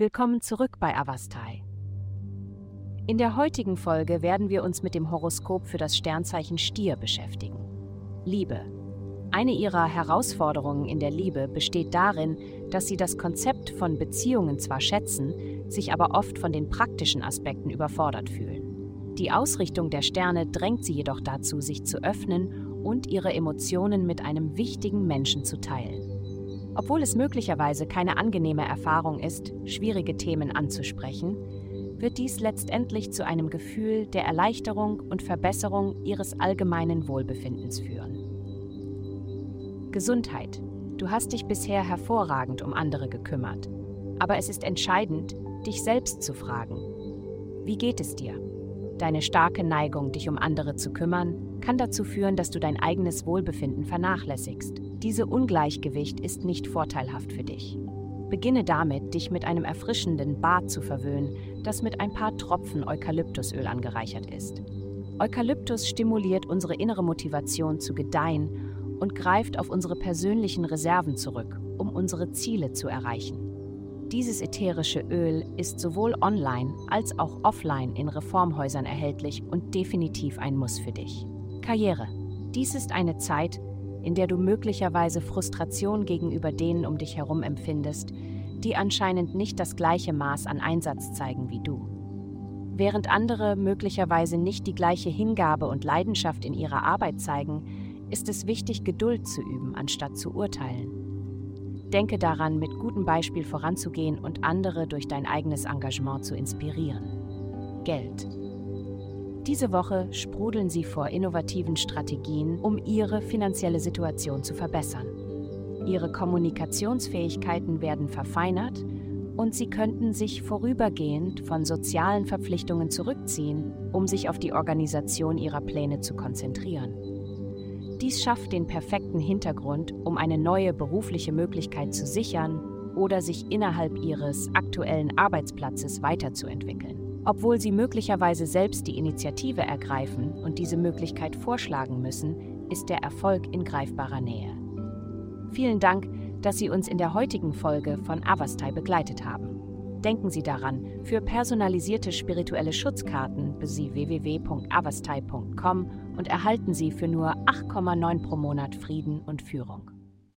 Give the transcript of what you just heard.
Willkommen zurück bei Avastai. In der heutigen Folge werden wir uns mit dem Horoskop für das Sternzeichen Stier beschäftigen. Liebe. Eine ihrer Herausforderungen in der Liebe besteht darin, dass sie das Konzept von Beziehungen zwar schätzen, sich aber oft von den praktischen Aspekten überfordert fühlen. Die Ausrichtung der Sterne drängt sie jedoch dazu, sich zu öffnen und ihre Emotionen mit einem wichtigen Menschen zu teilen. Obwohl es möglicherweise keine angenehme Erfahrung ist, schwierige Themen anzusprechen, wird dies letztendlich zu einem Gefühl der Erleichterung und Verbesserung ihres allgemeinen Wohlbefindens führen. Gesundheit. Du hast dich bisher hervorragend um andere gekümmert, aber es ist entscheidend, dich selbst zu fragen. Wie geht es dir? Deine starke Neigung, dich um andere zu kümmern, kann dazu führen, dass du dein eigenes Wohlbefinden vernachlässigst. Diese Ungleichgewicht ist nicht vorteilhaft für dich. Beginne damit, dich mit einem erfrischenden Bad zu verwöhnen, das mit ein paar Tropfen Eukalyptusöl angereichert ist. Eukalyptus stimuliert unsere innere Motivation zu gedeihen und greift auf unsere persönlichen Reserven zurück, um unsere Ziele zu erreichen. Dieses ätherische Öl ist sowohl online als auch offline in Reformhäusern erhältlich und definitiv ein Muss für dich. Karriere. Dies ist eine Zeit, in der du möglicherweise Frustration gegenüber denen um dich herum empfindest, die anscheinend nicht das gleiche Maß an Einsatz zeigen wie du. Während andere möglicherweise nicht die gleiche Hingabe und Leidenschaft in ihrer Arbeit zeigen, ist es wichtig, Geduld zu üben, anstatt zu urteilen. Denke daran, mit gutem Beispiel voranzugehen und andere durch dein eigenes Engagement zu inspirieren. Geld. Diese Woche sprudeln sie vor innovativen Strategien, um ihre finanzielle Situation zu verbessern. Ihre Kommunikationsfähigkeiten werden verfeinert und sie könnten sich vorübergehend von sozialen Verpflichtungen zurückziehen, um sich auf die Organisation ihrer Pläne zu konzentrieren. Dies schafft den perfekten Hintergrund, um eine neue berufliche Möglichkeit zu sichern oder sich innerhalb ihres aktuellen Arbeitsplatzes weiterzuentwickeln. Obwohl sie möglicherweise selbst die Initiative ergreifen und diese Möglichkeit vorschlagen müssen, ist der Erfolg in greifbarer Nähe. Vielen Dank, dass Sie uns in der heutigen Folge von Avastai begleitet haben. Denken Sie daran, für personalisierte spirituelle Schutzkarten besuchen Sie www.avastai.com und erhalten Sie für nur 8,9 pro Monat Frieden und Führung.